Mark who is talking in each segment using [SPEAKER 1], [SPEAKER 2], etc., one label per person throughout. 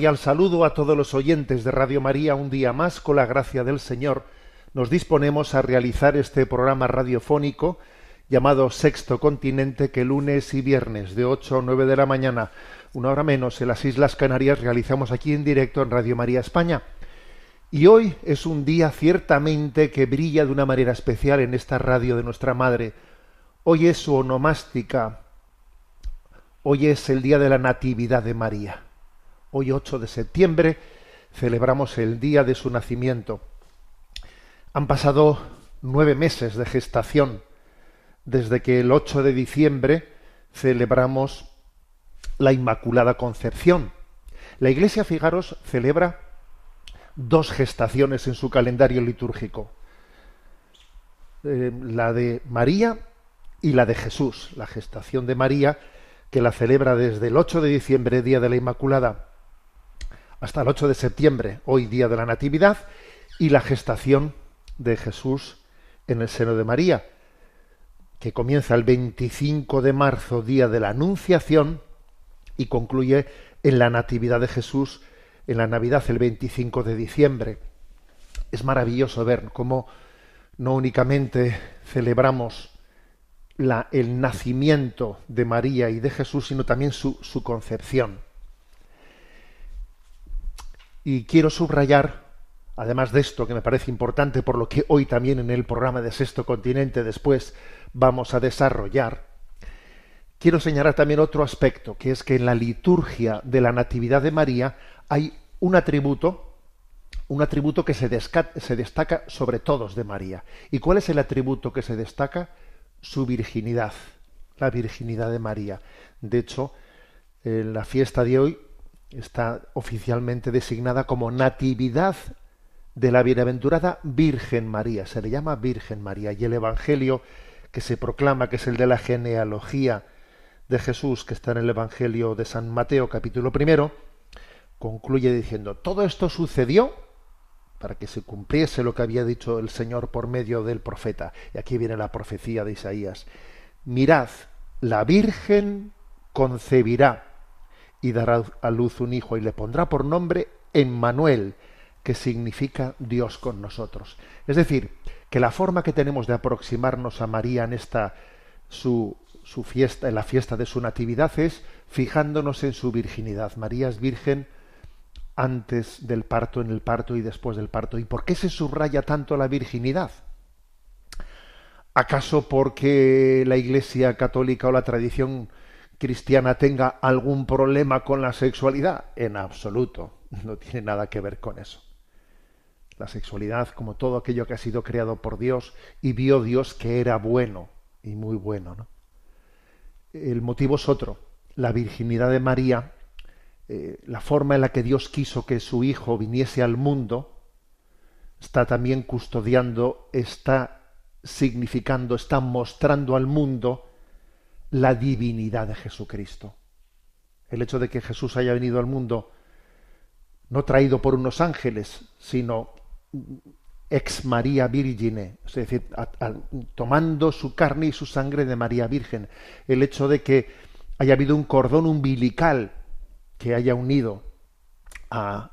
[SPEAKER 1] Cordial saludo a todos los oyentes de Radio María. Un día más, con la gracia del Señor, nos disponemos a realizar este programa radiofónico llamado Sexto Continente, que lunes y viernes de 8 a 9 de la mañana, una hora menos, en las Islas Canarias, realizamos aquí en directo en Radio María España. Y hoy es un día ciertamente que brilla de una manera especial en esta radio de nuestra Madre. Hoy es su onomástica, hoy es el día de la Natividad de María. Hoy 8 de septiembre celebramos el día de su nacimiento. Han pasado nueve meses de gestación desde que el 8 de diciembre celebramos la Inmaculada Concepción. La Iglesia, fijaros, celebra dos gestaciones en su calendario litúrgico. Eh, la de María y la de Jesús. La gestación de María, que la celebra desde el 8 de diciembre, Día de la Inmaculada, hasta el 8 de septiembre, hoy Día de la Natividad, y la gestación de Jesús en el seno de María, que comienza el 25 de marzo, Día de la Anunciación, y concluye en la Natividad de Jesús, en la Navidad, el 25 de diciembre. Es maravilloso ver cómo no únicamente celebramos la- el nacimiento de María y de Jesús, sino también su, su concepción. Y quiero subrayar, además de esto que me parece importante, por lo que hoy también en el programa de Sexto Continente después vamos a desarrollar, quiero señalar también otro aspecto, que es que en la liturgia de la Natividad de María hay un atributo, un atributo que se, se destaca sobre todos de María. ¿Y cuál es el atributo que se destaca? Su virginidad, la virginidad de María. De hecho, en la fiesta de hoy está oficialmente designada como Natividad de la Bienaventurada Virgen María. Se le llama Virgen María. Y el Evangelio que se proclama, que es el de la genealogía de Jesús, que está en el Evangelio de San Mateo, capítulo primero, concluye diciendo, todo esto sucedió para que se cumpliese lo que había dicho el Señor por medio del profeta. Y aquí viene la profecía de Isaías. Mirad, la Virgen concebirá y dará a luz un hijo y le pondrá por nombre Emmanuel, que significa Dios con nosotros. Es decir, que la forma que tenemos de aproximarnos a María en esta su, su fiesta, en la fiesta de su natividad, es fijándonos en su virginidad. María es virgen antes del parto, en el parto y después del parto. ¿Y por qué se subraya tanto la virginidad? ¿Acaso porque la Iglesia católica o la tradición cristiana tenga algún problema con la sexualidad? En absoluto, no tiene nada que ver con eso. La sexualidad, como todo aquello que ha sido creado por Dios, y vio Dios que era bueno y muy bueno. ¿no? El motivo es otro. La virginidad de María, eh, la forma en la que Dios quiso que su Hijo viniese al mundo, está también custodiando, está significando, está mostrando al mundo la divinidad de Jesucristo. El hecho de que Jesús haya venido al mundo no traído por unos ángeles, sino ex María Virgine, es decir, tomando su carne y su sangre de María Virgen. El hecho de que haya habido un cordón umbilical que haya unido a,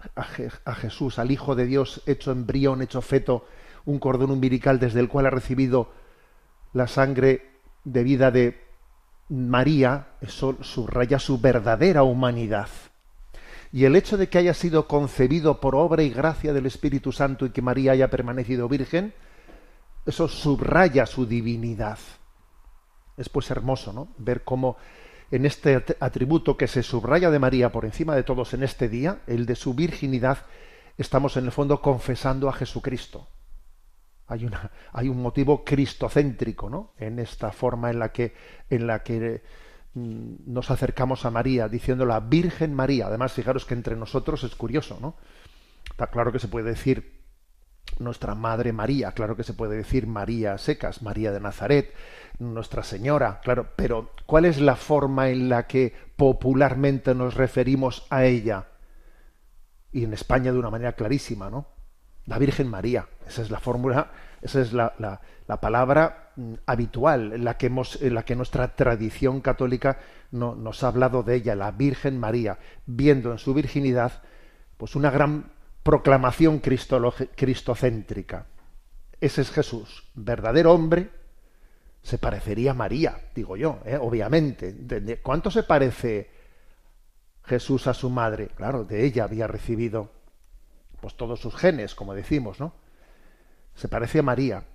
[SPEAKER 1] a Jesús, al Hijo de Dios, hecho embrión, hecho feto, un cordón umbilical desde el cual ha recibido la sangre de vida de María, eso subraya su verdadera humanidad. Y el hecho de que haya sido concebido por obra y gracia del Espíritu Santo y que María haya permanecido virgen, eso subraya su divinidad. Es pues hermoso, ¿no? Ver cómo en este at- atributo que se subraya de María por encima de todos en este día, el de su virginidad, estamos en el fondo confesando a Jesucristo. Hay, una, hay un motivo cristocéntrico, ¿no? En esta forma en la que, en la que mm, nos acercamos a María, diciéndola Virgen María. Además, fijaros que entre nosotros es curioso, ¿no? Está claro que se puede decir nuestra Madre María, claro que se puede decir María Secas, María de Nazaret, Nuestra Señora, claro, pero ¿cuál es la forma en la que popularmente nos referimos a ella? Y en España de una manera clarísima, ¿no? La Virgen María, esa es la fórmula, esa es la, la- la palabra mm, habitual, en la que, hemos, en la que nuestra tradición católica no- nos ha hablado de ella, la Virgen María, viendo en su virginidad pues una gran proclamación cristocéntrica. Ese es Jesús, verdadero hombre, se parecería a María, digo yo, ¿eh? obviamente. ¿De- de ¿Cuánto se parece Jesús a su madre? Claro, de ella había recibido pues todos sus genes, como decimos, ¿no? Se parece a María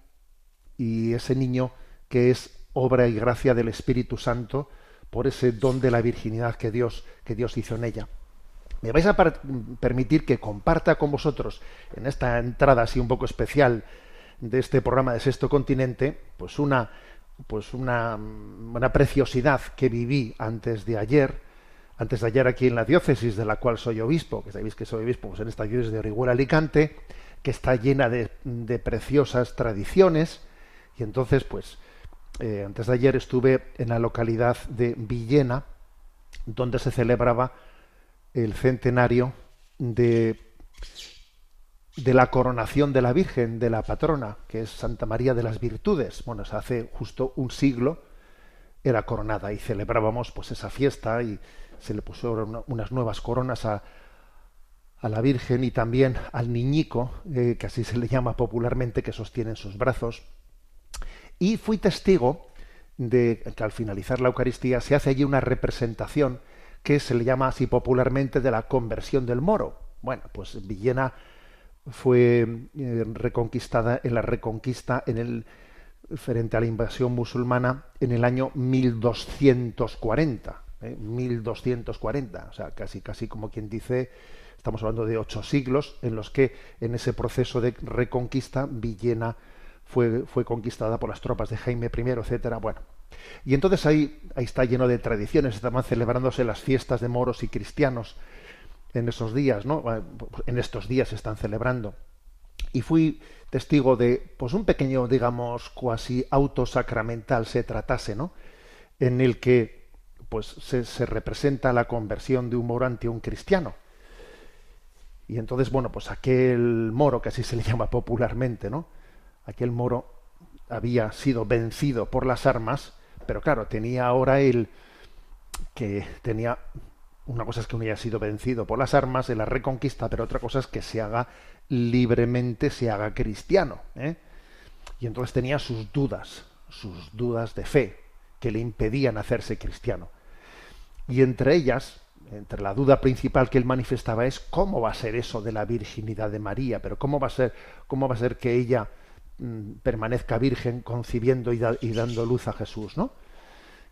[SPEAKER 1] y ese niño que es obra y gracia del Espíritu Santo por ese don de la virginidad que Dios que Dios hizo en ella. Me vais a permitir que comparta con vosotros en esta entrada así un poco especial de este programa de Sexto Continente, pues una pues una, una preciosidad que viví antes de ayer, antes de ayer aquí en la diócesis de la cual soy obispo, que sabéis que soy obispo pues en esta diócesis de Orihuela Alicante, que está llena de, de preciosas tradiciones, y entonces pues eh, antes de ayer estuve en la localidad de Villena, donde se celebraba el centenario de, la coronación de la Virgen, de la patrona, que es Santa María de las Virtudes. Bueno, hace justo un siglo era coronada y celebrábamos pues esa fiesta y se le pusieron una- unas nuevas coronas a, a la Virgen y también al niñico, eh, que así se le llama popularmente, que sostiene en sus brazos. Y fui testigo de que al finalizar la Eucaristía se hace allí una representación que se le llama así popularmente de la conversión del moro. Bueno, pues Villena fue eh, reconquistada en la reconquista en el frente a la invasión musulmana en el año 1240, ¿eh? 1240, o sea, casi casi como quien dice, estamos hablando de ocho siglos en los que en ese proceso de reconquista Villena fue, fue conquistada por las tropas de Jaime I, etcétera. Bueno, y entonces ahí, ahí está lleno de tradiciones, estaban celebrándose las fiestas de moros y cristianos en esos días, ¿no? En estos días se están celebrando. Y fui testigo de, pues un pequeño, digamos, cuasi autosacramental se tratase, ¿no? En el que, pues, se, se representa la conversión de un moro ante un cristiano. Y entonces, bueno, pues aquel moro, que así se le llama popularmente, ¿no? Aquel moro había sido vencido por las armas, pero claro, tenía ahora el que tenía una cosa es que uno haya sido vencido por las armas en la reconquista, pero otra cosa es que se haga libremente, se haga cristiano. ¿eh? Y entonces tenía sus dudas, sus dudas de fe, que le impedían hacerse cristiano. Y entre ellas, entre la duda principal que él manifestaba es cómo va a ser eso de la virginidad de María, pero cómo va a ser, cómo va a ser que ella mm, permanezca virgen concibiendo y, da- y dando luz a Jesús, ¿no?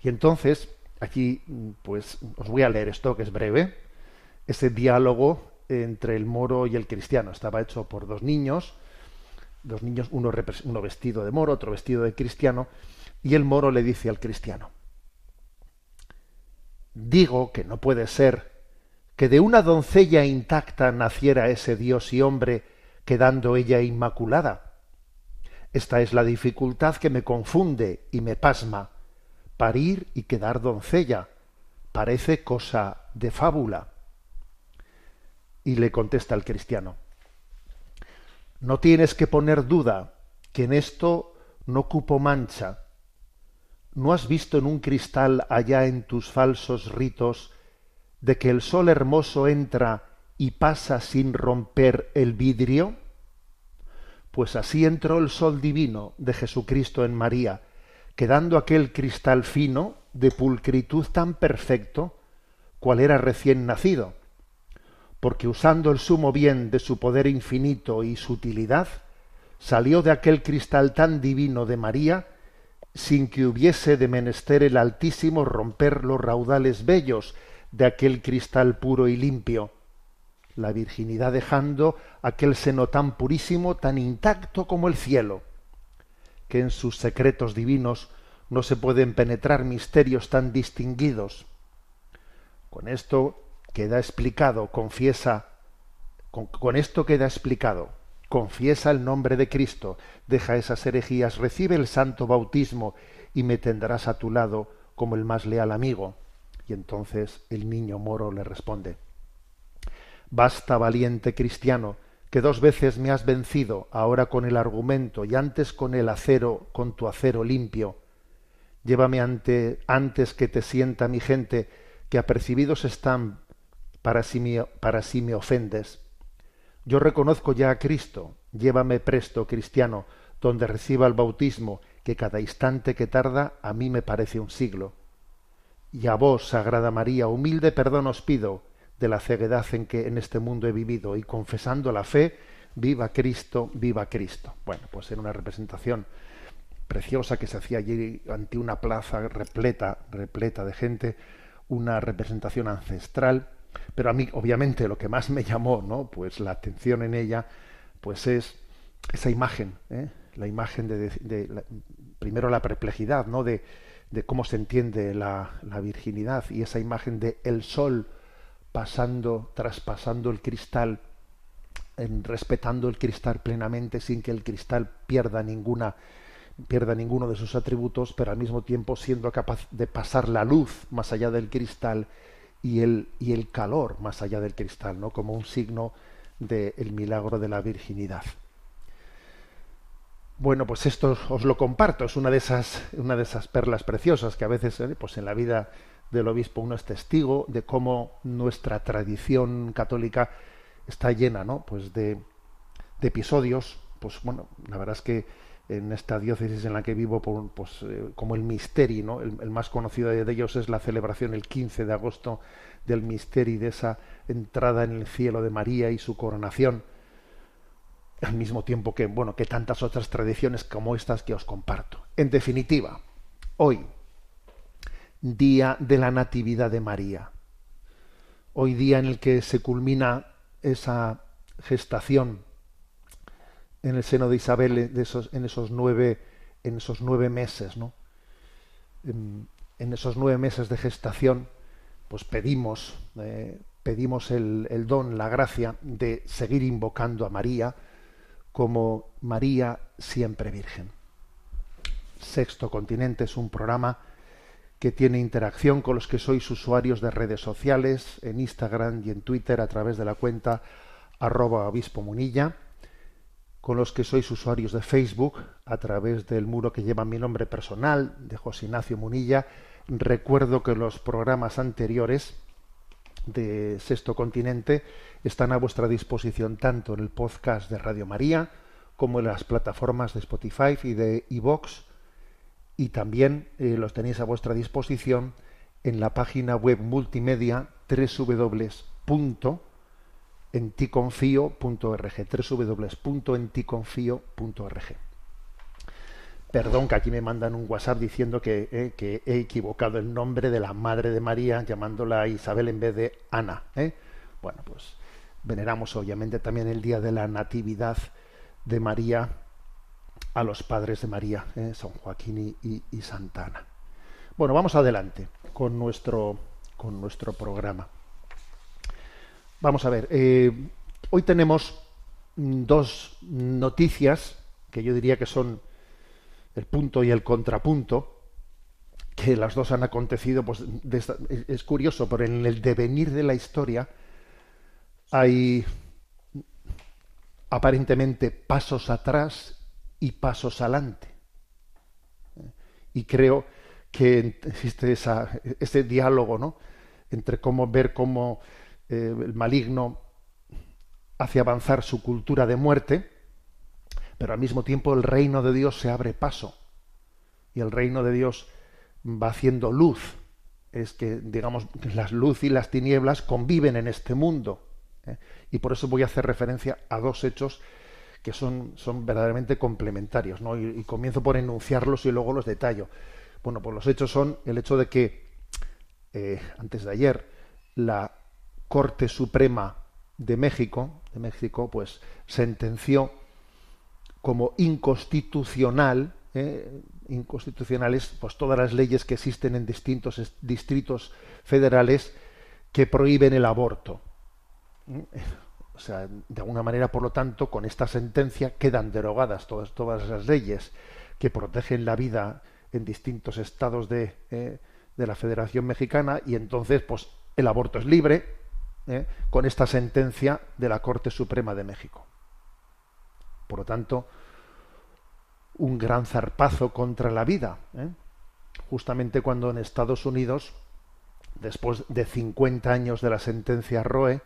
[SPEAKER 1] Y entonces, aquí, mm, pues, os voy a leer esto, que es breve. Ese diálogo entre el moro y el cristiano estaba hecho por dos niños, dos niños, uno, uno vestido de moro, otro vestido de cristiano, y el moro le dice al cristiano, digo que no puede ser que de una doncella intacta naciera ese Dios y hombre, quedando ella inmaculada. Esta es la dificultad que me confunde y me pasma. Parir y quedar doncella parece cosa de fábula. Y le contesta el cristiano. No tienes que poner duda que en esto no cupo mancha. ¿No has visto en un cristal allá en tus falsos ritos de que el sol hermoso entra y pasa sin romper el vidrio? Pues así entró el sol divino de Jesucristo en María, quedando aquel cristal fino de pulcritud tan perfecto, cual era recién nacido, porque usando el sumo bien de su poder infinito y su utilidad, salió de aquel cristal tan divino de María, sin que hubiese de menester el Altísimo romper los raudales bellos de aquel cristal puro y limpio, la virginidad dejando aquel seno tan purísimo, tan intacto como el cielo, que en sus secretos divinos no se pueden penetrar misterios tan distinguidos. Con esto queda explicado, confiesa, con, con, esto queda explicado, confiesa el nombre de Cristo, deja esas herejías, recibe el santo bautismo y me tendrás a tu lado como el más leal amigo. Y entonces el niño moro le responde, Basta, valiente cristiano, que dos veces me has vencido, ahora con el argumento y antes con el acero, con tu acero limpio. Llévame ante, antes que te sienta mi gente, que apercibidos están para si, para si me ofendes. Yo reconozco ya a Cristo, llévame presto, cristiano, donde reciba el bautismo, que cada instante que tarda a mí me parece un siglo. Y a vos, Sagrada María, humilde perdón os pido de la ceguedad en que en este mundo he vivido y confesando la fe, viva Cristo, viva Cristo. Bueno, pues era una representación preciosa que se hacía allí ante una plaza repleta, repleta de gente, una representación ancestral, pero a mí obviamente lo que más me llamó, ¿no? Pues la atención en ella, pues es esa imagen, ¿eh? la imagen de, primero la perplejidad, ¿no? De, cómo se entiende la, la, virginidad y esa imagen de el sol pasando, traspasando el cristal, en, respetando el cristal plenamente sin que el cristal pierda ninguna pierda ninguno de sus atributos, pero al mismo tiempo siendo capaz de pasar la luz más allá del cristal y el, y el calor más allá del cristal, ¿no? como un signo del de milagro de la virginidad. Bueno, pues esto os lo comparto, es una de esas, una de esas perlas preciosas que a veces eh, pues en la vida del obispo uno es testigo de cómo nuestra tradición católica está llena ¿no? pues de, de episodios, pues bueno, la verdad es que en esta diócesis en la que vivo, pues, eh, como el misterio, ¿no? El, más conocido de ellos es la celebración el 15 de agosto del misterio de esa entrada en el cielo de María y su coronación al mismo tiempo que, bueno, que tantas otras tradiciones como estas que os comparto. En definitiva, hoy, día de la Natividad de María, hoy día en el que se culmina esa gestación en el seno de Isabel de esos, en esos nueve en esos nueve meses, ¿no? En, en esos nueve meses de gestación, pues pedimos eh, pedimos el, el don, la gracia de seguir invocando a María, como María siempre Virgen. Sexto Continente es un programa que tiene interacción con los que sois usuarios de redes sociales, en Instagram y en Twitter a través de la cuenta arroba obispo munilla, con los que sois usuarios de Facebook a través del muro que lleva mi nombre personal, de José Ignacio Munilla. Recuerdo que los programas anteriores de Sexto Continente están a vuestra disposición tanto en el podcast de Radio María como en las plataformas de Spotify y de iVox y también eh, los tenéis a vuestra disposición en la página web multimedia www.enticonfio.org www.enticonfio.org Perdón que aquí me mandan un WhatsApp diciendo que, eh, que, he equivocado el nombre de la Madre de María llamándola Isabel en vez de Ana. ¿eh? Bueno, pues veneramos obviamente también el día de la Natividad de María a los padres de María, ¿eh? San Joaquín y, y, y, Santa Ana. Bueno, vamos adelante con nuestro, con nuestro programa. Vamos a ver, eh, hoy tenemos dos noticias que yo diría que son el punto y el contrapunto, que las dos han acontecido, pues esta, es curioso, pero en el devenir de la historia hay, aparentemente pasos atrás y pasos adelante. Y creo que existe esa, ese diálogo ¿no? entre cómo ver cómo eh, el maligno hace avanzar su cultura de muerte, pero al mismo tiempo el reino de Dios se abre paso y el reino de Dios va haciendo luz. Es que, digamos, las luz y las tinieblas conviven en este mundo. ¿eh? Y por eso voy a hacer referencia a dos hechos que son, son verdaderamente complementarios. ¿no? Y, comienzo por enunciarlos y luego los detallo. Bueno, pues los hechos son el hecho de que eh, antes de ayer la Corte Suprema de México, de México, pues sentenció como inconstitucional, eh, inconstitucionales, pues todas las leyes que existen en distintos distritos federales que prohíben el aborto. ¿Mm? O sea, de alguna manera, por lo tanto, con esta sentencia quedan derogadas todas, todas las leyes que protegen la vida en distintos estados de, eh, de la Federación Mexicana y entonces, pues, el aborto es libre ¿eh? con esta sentencia de la Corte Suprema de México. Por lo tanto, un gran zarpazo contra la vida. ¿eh? Justamente cuando en Estados Unidos, después de 50 años de la sentencia Roe,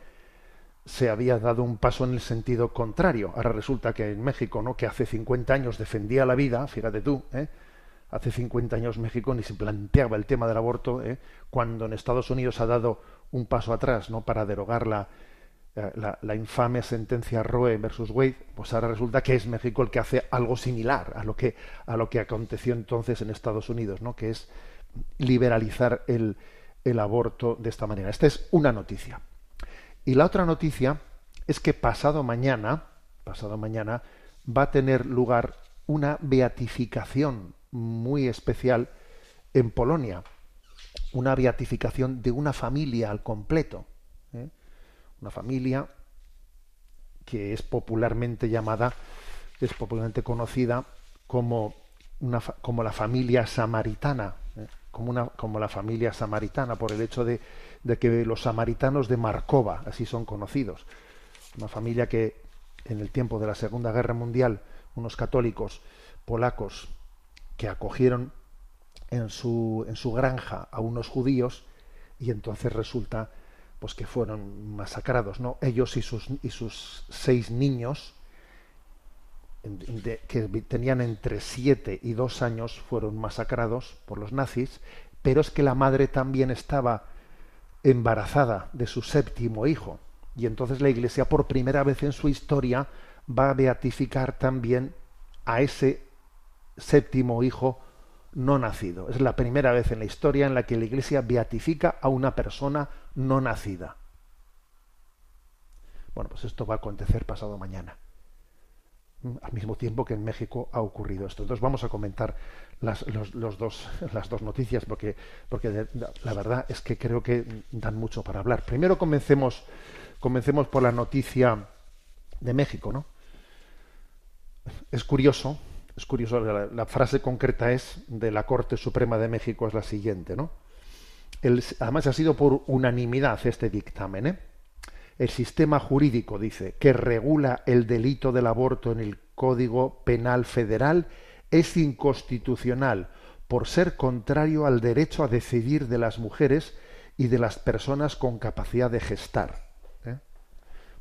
[SPEAKER 1] se había dado un paso en el sentido contrario. Ahora resulta que en México, ¿no? que hace 50 años defendía la vida, fíjate tú, ¿eh? hace 50 años México ni se planteaba el tema del aborto, ¿eh? cuando en Estados Unidos ha dado un paso atrás ¿no? para derogar la, la, la infame sentencia Roe versus Wade, pues ahora resulta que es México el que hace algo similar a lo que, a lo que aconteció entonces en Estados Unidos, ¿no? que es liberalizar el, el aborto de esta manera. Esta es una noticia. Y la otra noticia es que pasado mañana, pasado mañana, va a tener lugar una beatificación muy especial en Polonia. Una beatificación de una familia al completo. ¿eh? Una familia que es popularmente llamada, es popularmente conocida como, una, como la familia samaritana, ¿eh? como, una, como la familia samaritana, por el hecho de, de que los samaritanos de Markova, así son conocidos. Una familia que en el tiempo de la Segunda Guerra Mundial, unos católicos polacos que acogieron en su, en su granja a unos judíos y entonces resulta pues que fueron masacrados, ¿no? Ellos y sus, y sus seis niños que tenían entre siete y dos años fueron masacrados por los nazis, pero es que la madre también estaba embarazada de su séptimo hijo. Y entonces la Iglesia, por primera vez en su historia, va a beatificar también a ese séptimo hijo no nacido. Es la primera vez en la historia en la que la Iglesia beatifica a una persona no nacida. Bueno, pues esto va a acontecer pasado mañana. Mm, Al mismo tiempo que en México ha ocurrido esto. Entonces vamos a comentar las, dos, noticias porque, la verdad es que creo que dan mucho para hablar. Primero comencemos, comencemos por la noticia de México, ¿no? Es curioso, es curioso, la, frase concreta es de la Corte Suprema de México es la siguiente, ¿no? Además ha sido por unanimidad este dictamen, ¿eh? El sistema jurídico, dice, que regula el delito del aborto en el Código Penal Federal es inconstitucional por ser contrario al derecho a decidir de las mujeres y de las personas con capacidad de gestar.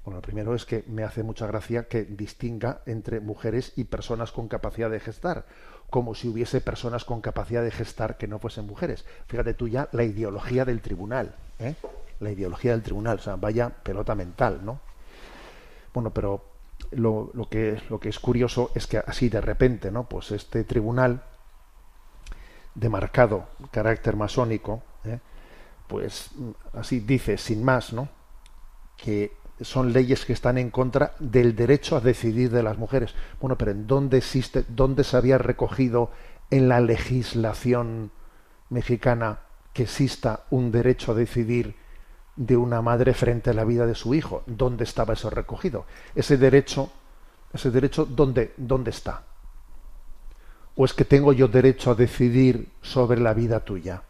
[SPEAKER 1] Bueno, lo primero es que me hace mucha gracia que distinga entre mujeres y personas con capacidad de gestar, como si hubiese personas con capacidad de gestar que no fuesen mujeres. Fíjate tú ya la ideología del tribunal, ¿eh? la ideología del tribunal, o sea, vaya pelota mental, ¿no? Bueno, pero lo, lo que, lo que es curioso es que así de repente, ¿no? Pues este tribunal de marcado carácter masónico, ¿eh? pues mm, así dice, sin más, ¿no? Que son leyes que están en contra del derecho a decidir de las mujeres. Bueno, pero ¿en dónde existe, dónde se había recogido en la legislación mexicana que exista un derecho a decidir de una madre frente a la vida de su hijo? ¿Dónde estaba eso recogido? Ese derecho, ese derecho, ¿dónde, dónde está? ¿O es que tengo yo derecho a decidir sobre la vida tuya?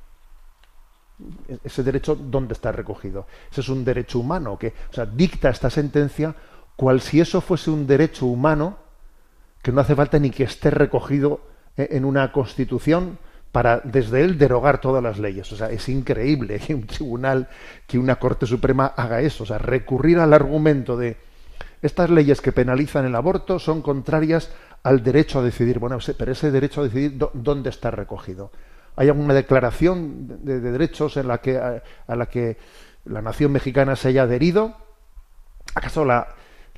[SPEAKER 1] Ese derecho dónde está recogido ese es un derecho humano que o sea dicta esta sentencia cual si eso fuese un derecho humano que no hace falta ni que esté recogido eh, en una constitución para desde él derogar todas las leyes. O sea, es increíble que un tribunal, que una Corte Suprema haga eso. O sea, recurrir al argumento de estas leyes que penalizan el aborto son contrarias al derecho a decidir. Bueno, pero ese derecho a decidir, ¿dónde está recogido? ¿Hay alguna declaración de, derechos en la que, a, la que la nación mexicana se haya adherido? ¿Acaso la,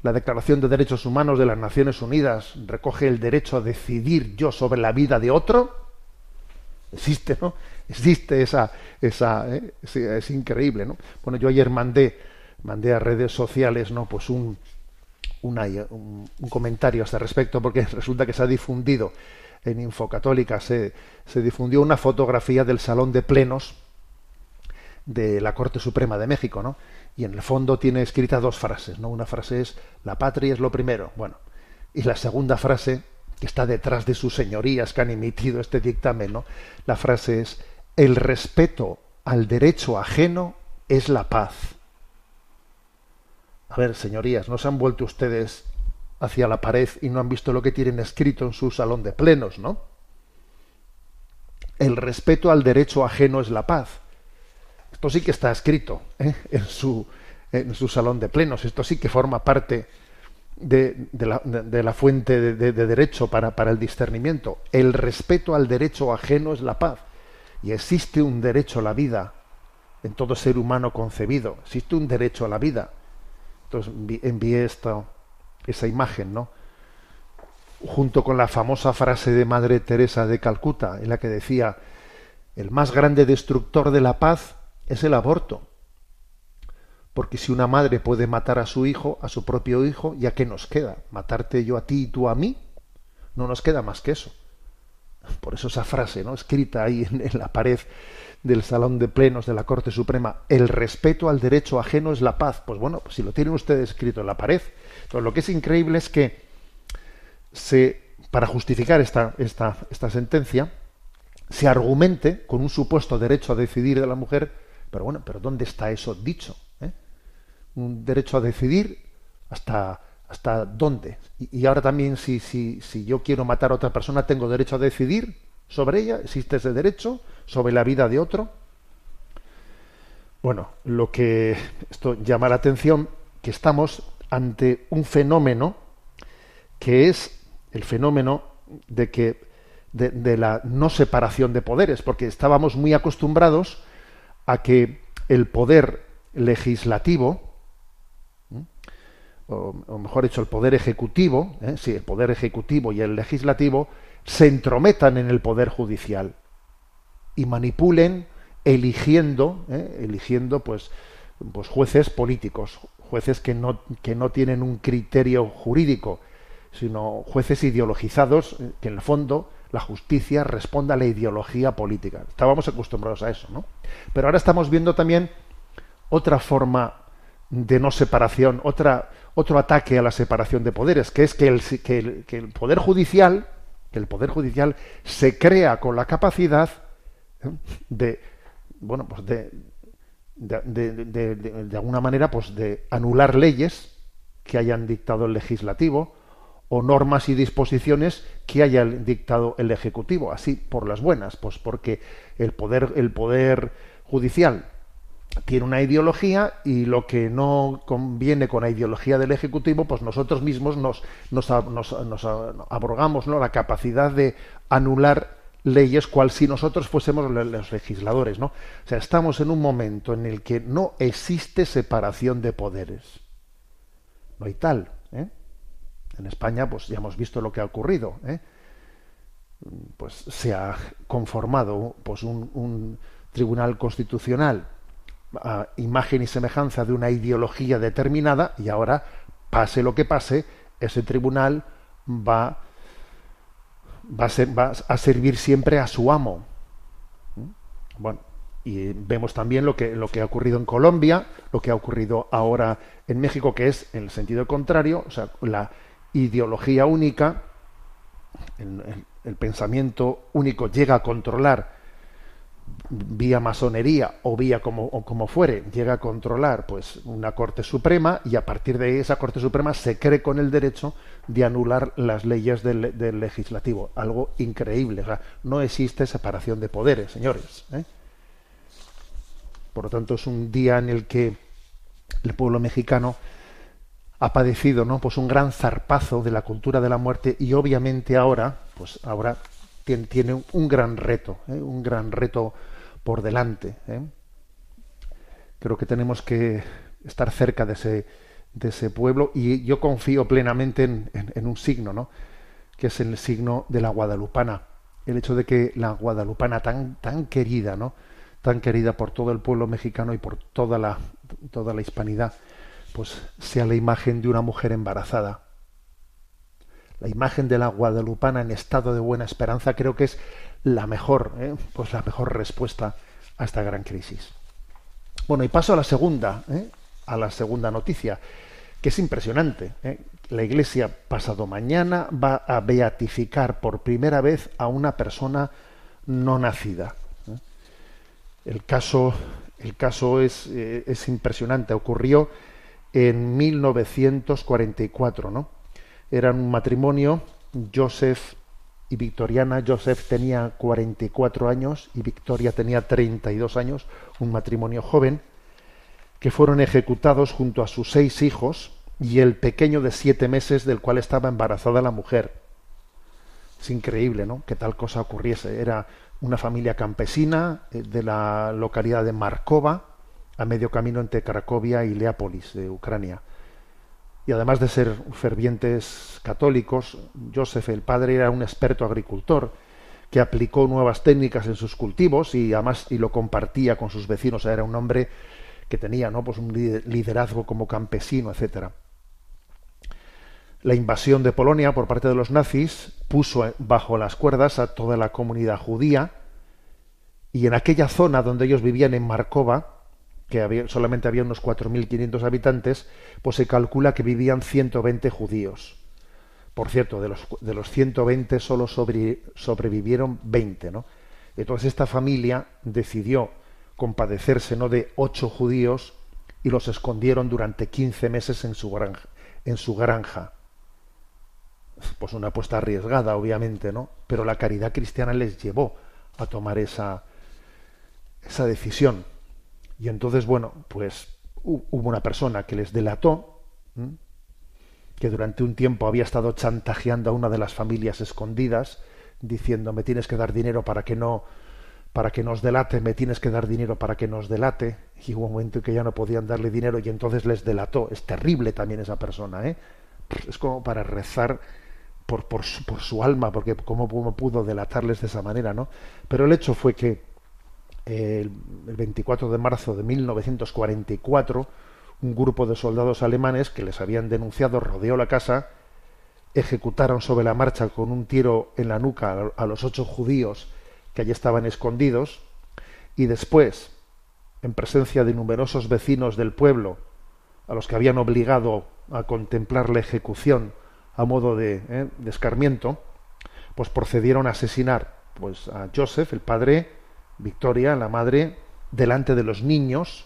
[SPEAKER 1] la Declaración de Derechos Humanos de las Naciones Unidas recoge el derecho a decidir yo sobre la vida de otro? Existe, ¿no? Existe esa, esa, ¿eh? es, increíble, ¿no? Bueno, yo ayer mandé, mandé a redes sociales, ¿no? Pues un, un, comentario a este respecto, porque resulta que se ha difundido en Infocatólica, se, se difundió una fotografía del salón de plenos de la Corte Suprema de México, ¿no? Y en el fondo tiene escritas dos frases, ¿no? Una frase es la patria es lo primero, bueno, y la segunda frase que está detrás de sus señorías que han emitido este dictamen, ¿no? La frase es el respeto al derecho ajeno es la paz. A ver, señorías, ¿no se han vuelto ustedes hacia la pared y no han visto lo que tienen escrito en su salón de plenos, ¿no? El respeto al derecho ajeno es la paz. Esto sí que está escrito ¿eh? en, su, en su salón de plenos. Esto sí que forma parte de, la, fuente de, derecho para, para el discernimiento. El respeto al derecho ajeno es la paz. Y existe un derecho a la vida en todo ser humano concebido. Existe un derecho a la vida. Entonces envié esta, esa imagen, ¿no? Junto con la famosa frase de Madre Teresa de Calcuta, en la que decía, el más grande destructor de la paz es el aborto. Porque si una madre puede matar a su hijo, a su propio hijo, ¿ya qué nos queda? ¿Matarte yo a ti y tú a mí? No nos queda más que eso. Por eso esa frase, ¿no? escrita ahí en, la pared del Salón de Plenos de la Corte Suprema, el respeto al derecho ajeno es la paz. Pues bueno, pues si lo tienen ustedes escrito en la pared. Lo que es increíble es que se, para justificar esta, sentencia, se argumente con un supuesto derecho a decidir de la mujer, pero bueno, pero ¿dónde está eso dicho? ¿Eh? Un derecho a decidir hasta, dónde. Y, ahora también si, si, si yo quiero matar a otra persona, ¿tengo derecho a decidir sobre ella? ¿Existe ese derecho? sobre la vida de otro? Bueno, lo que esto llama la atención que estamos ante un fenómeno que es el fenómeno de que de, la no separación de poderes, porque estábamos muy acostumbrados a que el poder legislativo, o, mejor dicho, el poder ejecutivo, ¿eh? sí, el poder ejecutivo y el legislativo, se entrometan en el poder judicial y manipulen eligiendo, ¿eh? eligiendo pues, pues jueces políticos, jueces que no, que no tienen un criterio jurídico, sino jueces ideologizados, eh, que en el fondo la justicia responda a la ideología política. Estábamos acostumbrados a eso, ¿no? Pero ahora estamos viendo también otra forma de no separación, otra, otro ataque a la separación de poderes, que es que el, que el, que el poder judicial, que el poder judicial se crea con la capacidad de bueno pues de de, alguna manera pues de anular leyes que hayan dictado el legislativo o normas y disposiciones que haya dictado el ejecutivo así por las buenas pues porque el poder el poder judicial tiene una ideología y lo que no conviene con la ideología del ejecutivo pues nosotros mismos nos nos, nos, abrogamos ¿no? la capacidad de anular leyes cual si nosotros fuésemos los legisladores, ¿no? O sea, estamos en un momento en el que no existe separación de poderes. No hay tal. ¿eh? En España, pues ya hemos visto lo que ha ocurrido. ¿eh? Pues se ha conformado pues, un, tribunal constitucional a imagen y semejanza de una ideología determinada y ahora, pase lo que pase, ese tribunal va va a, ser, va a servir siempre a su amo. Bueno, y vemos también lo que, lo que ha ocurrido en Colombia, lo que ha ocurrido ahora en México, que es en el sentido contrario, o sea, la ideología única, el, pensamiento único llega a controlar vía masonería o vía como, como fuere, llega a controlar pues una Corte Suprema y a partir de esa Corte Suprema se cree con el derecho de anular las leyes del, del legislativo. Algo increíble. No existe separación de poderes, señores. ¿eh? Por lo tanto, es un día en el que el pueblo mexicano ha padecido ¿no? pues un gran zarpazo de la cultura de la muerte y obviamente ahora, pues ahora tiene, tiene un gran reto, ¿eh? un gran reto por delante. ¿eh? Creo que tenemos que estar cerca de ese, de ese pueblo y yo confío plenamente en, en, en un signo, ¿no? que es el signo de la guadalupana. El hecho de que la guadalupana tan, tan querida, ¿no? tan querida por todo el pueblo mexicano y por toda la, toda la hispanidad, pues sea la imagen de una mujer embarazada. La imagen de la guadalupana en estado de buena esperanza creo que es la mejor, ¿eh? pues la mejor respuesta a esta gran crisis. Bueno, y paso a la segunda, ¿eh? a la segunda noticia, que es impresionante. ¿eh? La Iglesia pasado mañana va a beatificar por primera vez a una persona no nacida. El caso, el caso es, es impresionante. Ocurrió en 1944, ¿no? Era un matrimonio, Joseph y Victoriana. Joseph tenía 44 años y Victoria tenía 32 años, un matrimonio joven, que fueron ejecutados junto a sus seis hijos y el pequeño de siete meses del cual estaba embarazada la mujer. Es increíble, ¿no? Que tal cosa ocurriese. Era una familia campesina eh, de la localidad de Markova, a medio camino entre Cracovia y Leápolis, de Ucrania. Y además de ser fervientes católicos, Joseph el padre era un experto agricultor que aplicó nuevas técnicas en sus cultivos y además y lo compartía con sus vecinos. Era un hombre que tenía ¿no? pues un liderazgo como campesino, etcétera. La invasión de Polonia por parte de los nazis puso bajo las cuerdas a toda la comunidad judía y en aquella zona donde ellos vivían en Markova, que solamente había unos 4.500 habitantes, pues se calcula que vivían 120 judíos. Por cierto, de los, de los 120 solo sobre, sobrevivieron 20, ¿no? Entonces esta familia decidió compadecerse ¿no? de ocho judíos y los escondieron durante 15 meses en su granja. En su granja. Pues una apuesta arriesgada, obviamente, ¿no? Pero la caridad cristiana les llevó a tomar esa, esa decisión. Y entonces, bueno, pues hubo una persona que les delató, que durante un tiempo había estado chantajeando a una de las familias escondidas, diciendo me tienes que dar dinero para que no para que nos delate, me tienes que dar dinero para que nos delate, y hubo un momento en que ya no podían darle dinero y entonces les delató. Es terrible también esa persona, ¿eh? Es como para rezar por, por, su, por su alma, porque cómo pudo delatarles de esa manera, ¿no? Pero el hecho fue que el 24 de marzo de 1944, un grupo de soldados alemanes que les habían denunciado rodeó la casa, ejecutaron sobre la marcha con un tiro en la nuca a los ocho judíos que allí estaban escondidos, y después, en presencia de numerosos vecinos del pueblo, a los que habían obligado a contemplar la ejecución a modo de, eh, de escarmiento, pues procedieron a asesinar pues, a Joseph, el padre, Victoria, la madre, delante de los niños,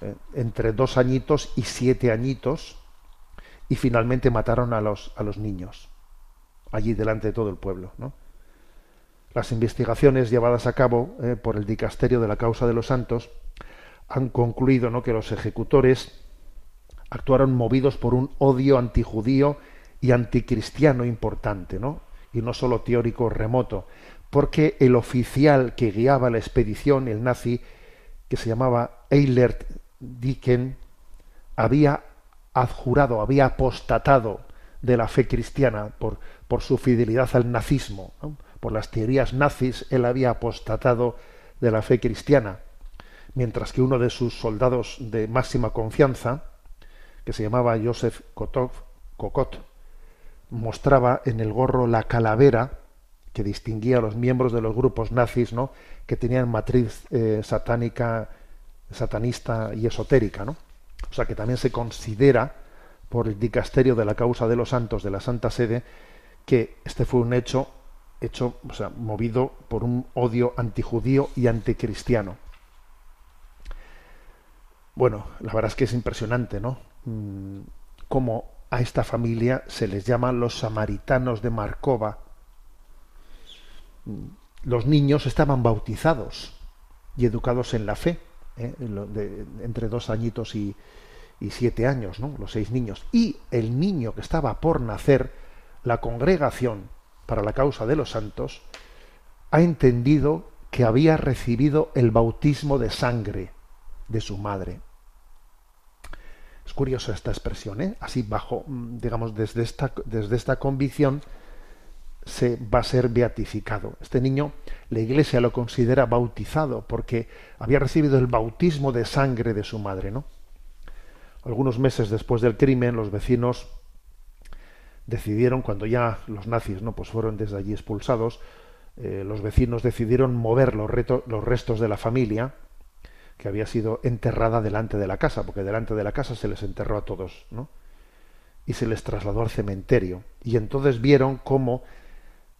[SPEAKER 1] eh, entre dos añitos y siete añitos, y finalmente mataron a los, a los niños, allí delante de todo el pueblo. ¿no? Las investigaciones llevadas a cabo eh, por el dicasterio de la causa de los santos han concluido ¿no? que los ejecutores actuaron movidos por un odio antijudío y anticristiano importante, ¿no? y no solo teórico remoto, porque el oficial que guiaba la expedición, el nazi, que se llamaba Eilert Dicken, había adjurado, había apostatado de la fe cristiana por, por su fidelidad al nazismo. Por las teorías nazis, él había apostatado de la fe cristiana, mientras que uno de sus soldados de máxima confianza, que se llamaba Joseph Kokot, mostraba en el gorro la calavera que distinguía a los miembros de los grupos nazis, ¿no? que tenían matriz eh, satánica, satanista y esotérica, ¿no? O sea que también se considera por el dicasterio de la causa de los santos de la Santa Sede que este fue un hecho hecho, o sea, movido por un odio antijudío y anticristiano. Bueno, la verdad es que es impresionante, ¿no? Mm, Cómo a esta familia se les llama los samaritanos de Marcova. Los niños estaban bautizados y educados en la fe, ¿eh? Entre dos añitos y, y siete años, ¿no? Los seis niños. Y el niño que estaba por nacer, la congregación para la causa de los santos, ha entendido que había recibido el bautismo de sangre de su madre. Es curiosa esta expresión, ¿eh? Así bajo, mm, digamos, desde esta, desde esta convicción se va a ser beatificado. Este niño, la iglesia lo considera bautizado porque había recibido el bautismo de sangre de su madre, ¿no? Algunos meses después del crimen, los vecinos decidieron, cuando ya los nazis no pues fueron desde allí expulsados, eh, los vecinos decidieron mover los, reto- los restos de la familia que había sido enterrada delante de la casa, porque delante de la casa se les enterró a todos, ¿no? Y se les trasladó al cementerio. Y entonces vieron cómo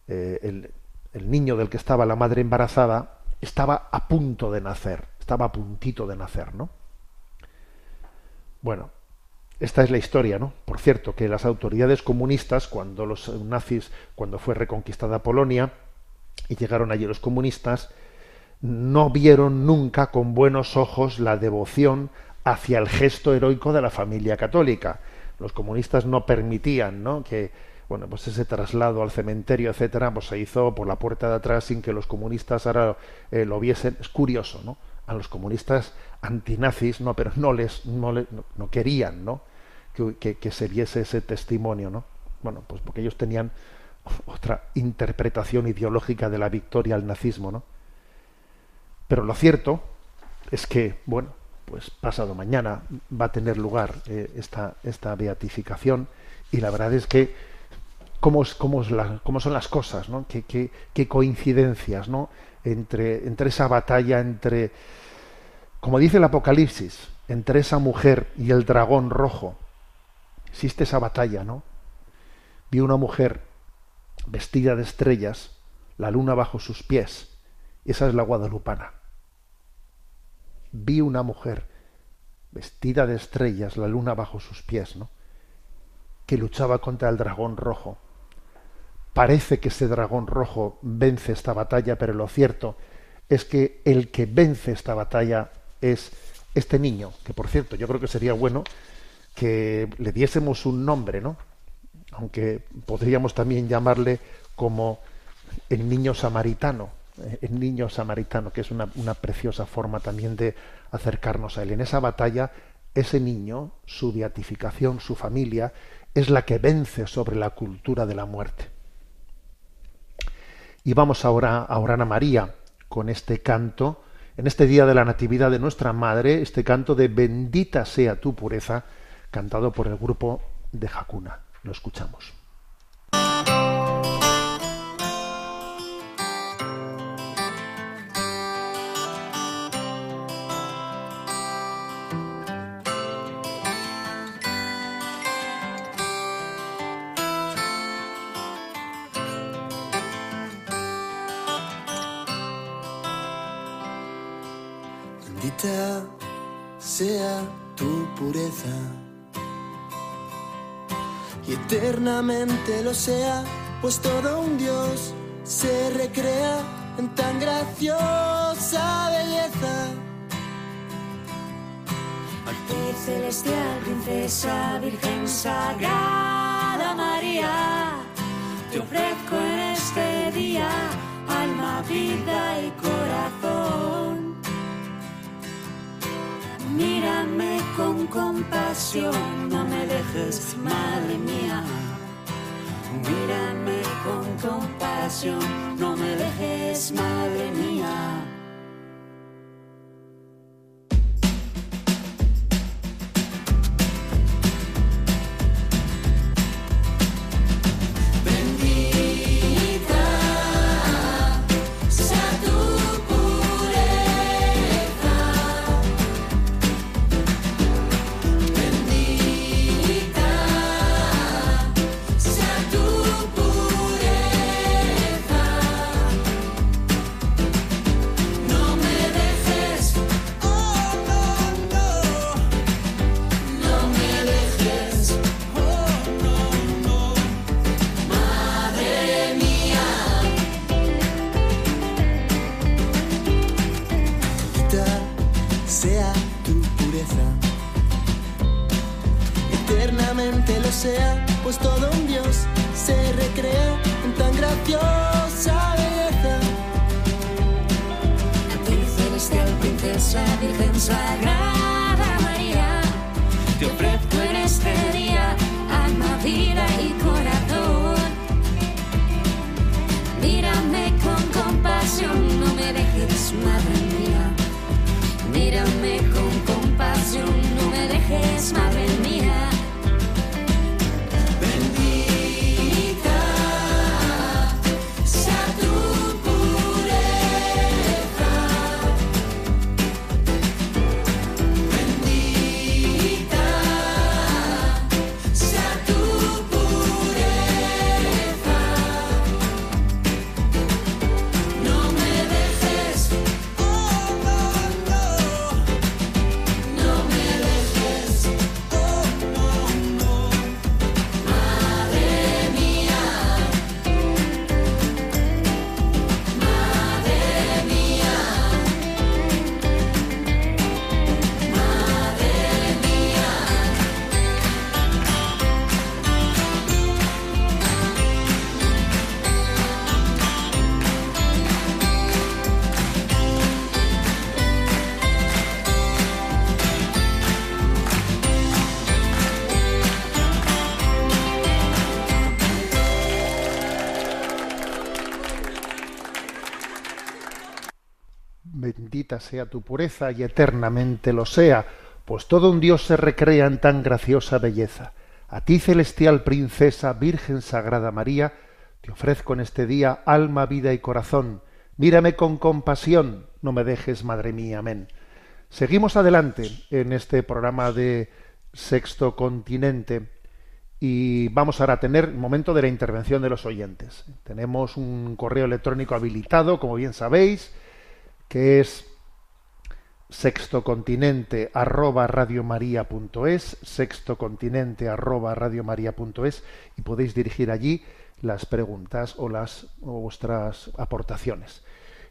[SPEAKER 1] eh, el, el niño del que estaba la madre embarazada estaba a punto de nacer, estaba a puntito de nacer, ¿no? Bueno, esta es la historia, ¿no? Por cierto, que las autoridades comunistas, cuando los nazis, cuando fue reconquistada Polonia y llegaron allí los comunistas, no vieron nunca con buenos ojos la devoción hacia el gesto heroico de la familia católica. Los comunistas no permitían, ¿no? que bueno, pues ese traslado al cementerio, etcétera, pues se hizo por la puerta de atrás sin que los comunistas ahora eh, lo viesen. Es curioso, ¿no? A los comunistas antinazis, no, pero no les, no, le- no- querían, ¿no? Que, que- que se viese ese testimonio, ¿no? Bueno, pues porque ellos tenían otra interpretación ideológica de la victoria al nazismo, ¿no? Pero lo cierto es que, bueno, pues pasado mañana va a tener lugar eh, esta, esta beatificación y la verdad es que cómo, cómo, cómo son las cosas, ¿no? Qué, qué- qué coincidencias, ¿no? Entre, entre esa batalla, entre, como dice el Apocalipsis, entre esa mujer y el dragón rojo. Existe esa batalla, ¿no? Vi una mujer vestida de estrellas, la luna bajo sus pies. Esa es la guadalupana. Vi una mujer vestida de estrellas, la luna bajo sus pies, ¿no? Que luchaba contra el dragón rojo. Parece que ese dragón rojo vence esta batalla, pero lo cierto es que el que vence esta batalla es este niño, que por cierto yo creo que sería bueno que le diésemos un nombre, ¿no? Aunque podríamos también llamarle como el niño samaritano, eh, el niño samaritano, que es una, una preciosa forma también de acercarnos a él. En esa batalla, ese niño, su beatificación, su familia, es la que vence sobre la cultura de la muerte. Y vamos ahora a orar a María con este canto, en este día de la Natividad de nuestra Madre, este canto de Bendita sea tu pureza, cantado por el grupo de Jacuna. Lo escuchamos.
[SPEAKER 2] Bendita sea tu pureza y eternamente lo sea, pues todo un Dios se recrea en tan graciosa belleza.
[SPEAKER 3] Celestial, princesa, virgen sagrada María, te ofrezco en este día alma, vida y corazón. Mírame con compasión, no me dejes, madre mía. Mírame con compasión, no me dejes, madre mía. Sea tu pureza y
[SPEAKER 1] eternamente lo sea, pues todo un Dios se recrea en tan graciosa belleza. A ti, celestial princesa, Virgen Sagrada María, te ofrezco en este día alma, vida y corazón. Mírame con compasión, no me dejes, Madre mía. Amén. Seguimos adelante en este programa de Sexto Continente y vamos ahora a tener el momento de la intervención de los oyentes. Tenemos un correo electrónico habilitado, como bien sabéis, que es sextocontinente arroba radiomaria.es, sextocontinente arroba radiomaria.es y podéis dirigir allí las preguntas o las o vuestras aportaciones.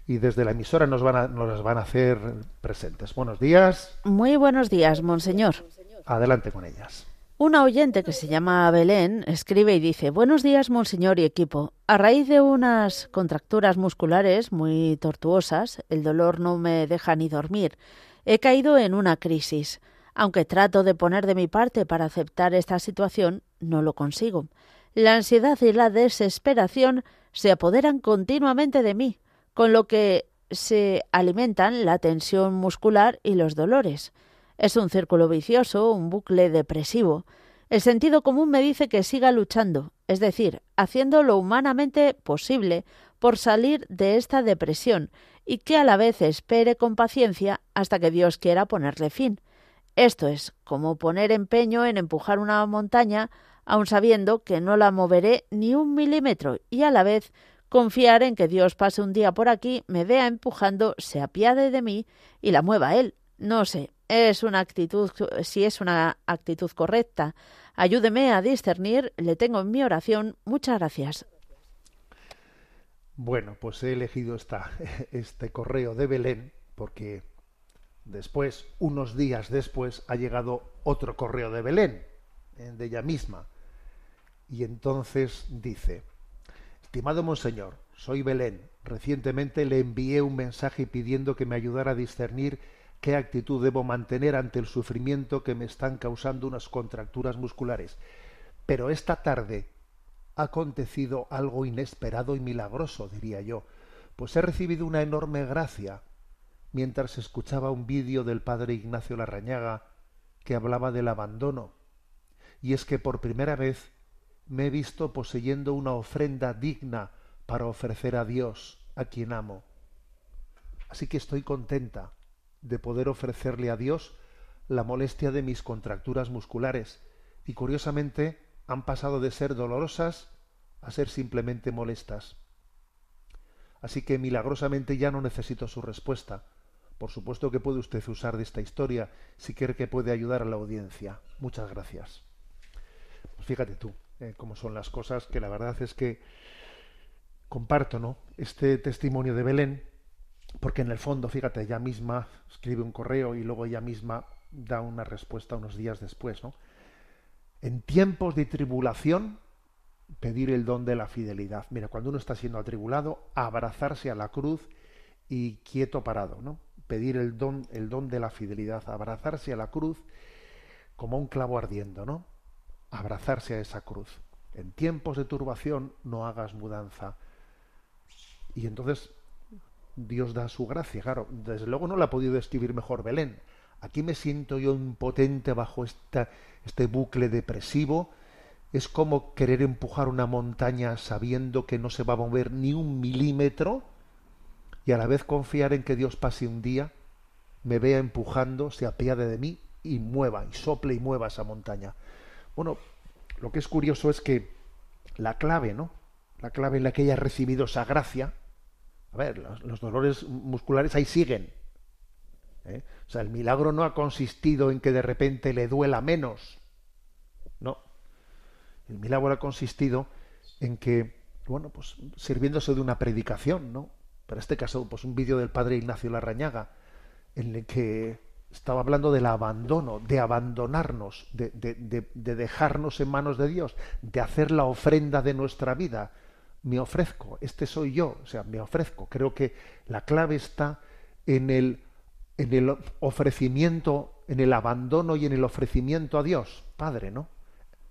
[SPEAKER 1] Y desde la emisora nos van a, nos las van a hacer presentes. Buenos días,
[SPEAKER 4] Muy buenos días, monseñor.
[SPEAKER 1] adelante con ellas.
[SPEAKER 4] Una oyente que se llama Belén escribe y dice, Buenos días, monseñor y equipo. A raíz de unas contracturas musculares muy tortuosas, el dolor no me deja ni dormir. He caído en una crisis. Aunque trato de poner de mi parte para aceptar esta situación, no lo consigo. La ansiedad y la desesperación se apoderan continuamente de mí, con lo que se alimentan la tensión muscular y los dolores. Es un círculo vicioso, un bucle depresivo. El sentido común me dice que siga luchando, es decir, haciendo lo humanamente posible por salir de esta depresión y que a la vez espere con paciencia hasta que Dios quiera ponerle fin. Esto es como poner empeño en empujar una montaña, aun sabiendo que no la moveré ni un milímetro, y a la vez confiar en que Dios pase un día por aquí, me vea empujando, se apiade de mí y la mueva él. No sé, es una actitud, si es una actitud correcta. Ayúdeme a discernir, le tengo en mi oración. Muchas gracias.
[SPEAKER 1] Bueno, pues he elegido esta, este correo de Belén porque después, unos días después, ha llegado otro correo de Belén, eh, de ella misma. Y entonces dice, estimado monseñor, soy Belén. Recientemente le envié un mensaje pidiendo que me ayudara a discernir qué actitud debo mantener ante el sufrimiento que me están causando unas contracturas musculares. Pero esta tarde ha acontecido algo inesperado y milagroso, diría yo, pues he recibido una enorme gracia mientras escuchaba un vídeo del padre Ignacio Larrañaga que hablaba del abandono. Y es que por primera vez me he visto poseyendo una ofrenda digna para ofrecer a Dios, a quien amo. Así que estoy contenta de poder ofrecerle a Dios la molestia de mis contracturas musculares y curiosamente han pasado de ser dolorosas a ser simplemente molestas. Así que milagrosamente ya no necesito su respuesta. Por supuesto que puede usted usar de esta historia si quiere que puede ayudar a la audiencia. Muchas gracias. Pues fíjate tú eh, cómo son las cosas, que la verdad es que comparto ¿no? este testimonio de Belén, porque en el fondo, fíjate, ella misma escribe un correo y luego ella misma da una respuesta unos días después, ¿no? En tiempos de tribulación, pedir el don de la fidelidad. Mira, cuando uno está siendo atribulado, abrazarse a la cruz y quieto parado, ¿no? Pedir el don, el don de la fidelidad, abrazarse a la cruz como un clavo ardiendo, ¿no? Abrazarse a esa cruz. En tiempos de turbación no hagas mudanza. Y entonces Dios da su gracia. Claro, desde luego no la ha podido escribir mejor Belén. Aquí me siento yo impotente bajo esta, este bucle depresivo. Es como querer empujar una montaña sabiendo que no se va a mover ni un milímetro y a la vez confiar en que Dios pase un día, me vea empujando, se apiade de mí y mueva, y sople y mueva esa montaña. Bueno, lo que es curioso es que la clave, ¿no? La clave en la que ella recibido esa gracia, a ver, los, dolores musculares ahí siguen. ¿eh? O sea, el milagro no ha consistido en que de repente le duela menos. No. El milagro ha consistido en que, bueno, pues sirviéndose de una predicación, ¿no? En este caso, pues un vídeo del padre Ignacio Larrañaga, en el que estaba hablando del abandono, de abandonarnos, de, de, de, dejarnos en manos de Dios, de hacer la ofrenda de nuestra vida. Me ofrezco, este soy yo, o sea, me ofrezco. Creo que la clave está en el, en el ofrecimiento, en el abandono y en el ofrecimiento a Dios, Padre, ¿no?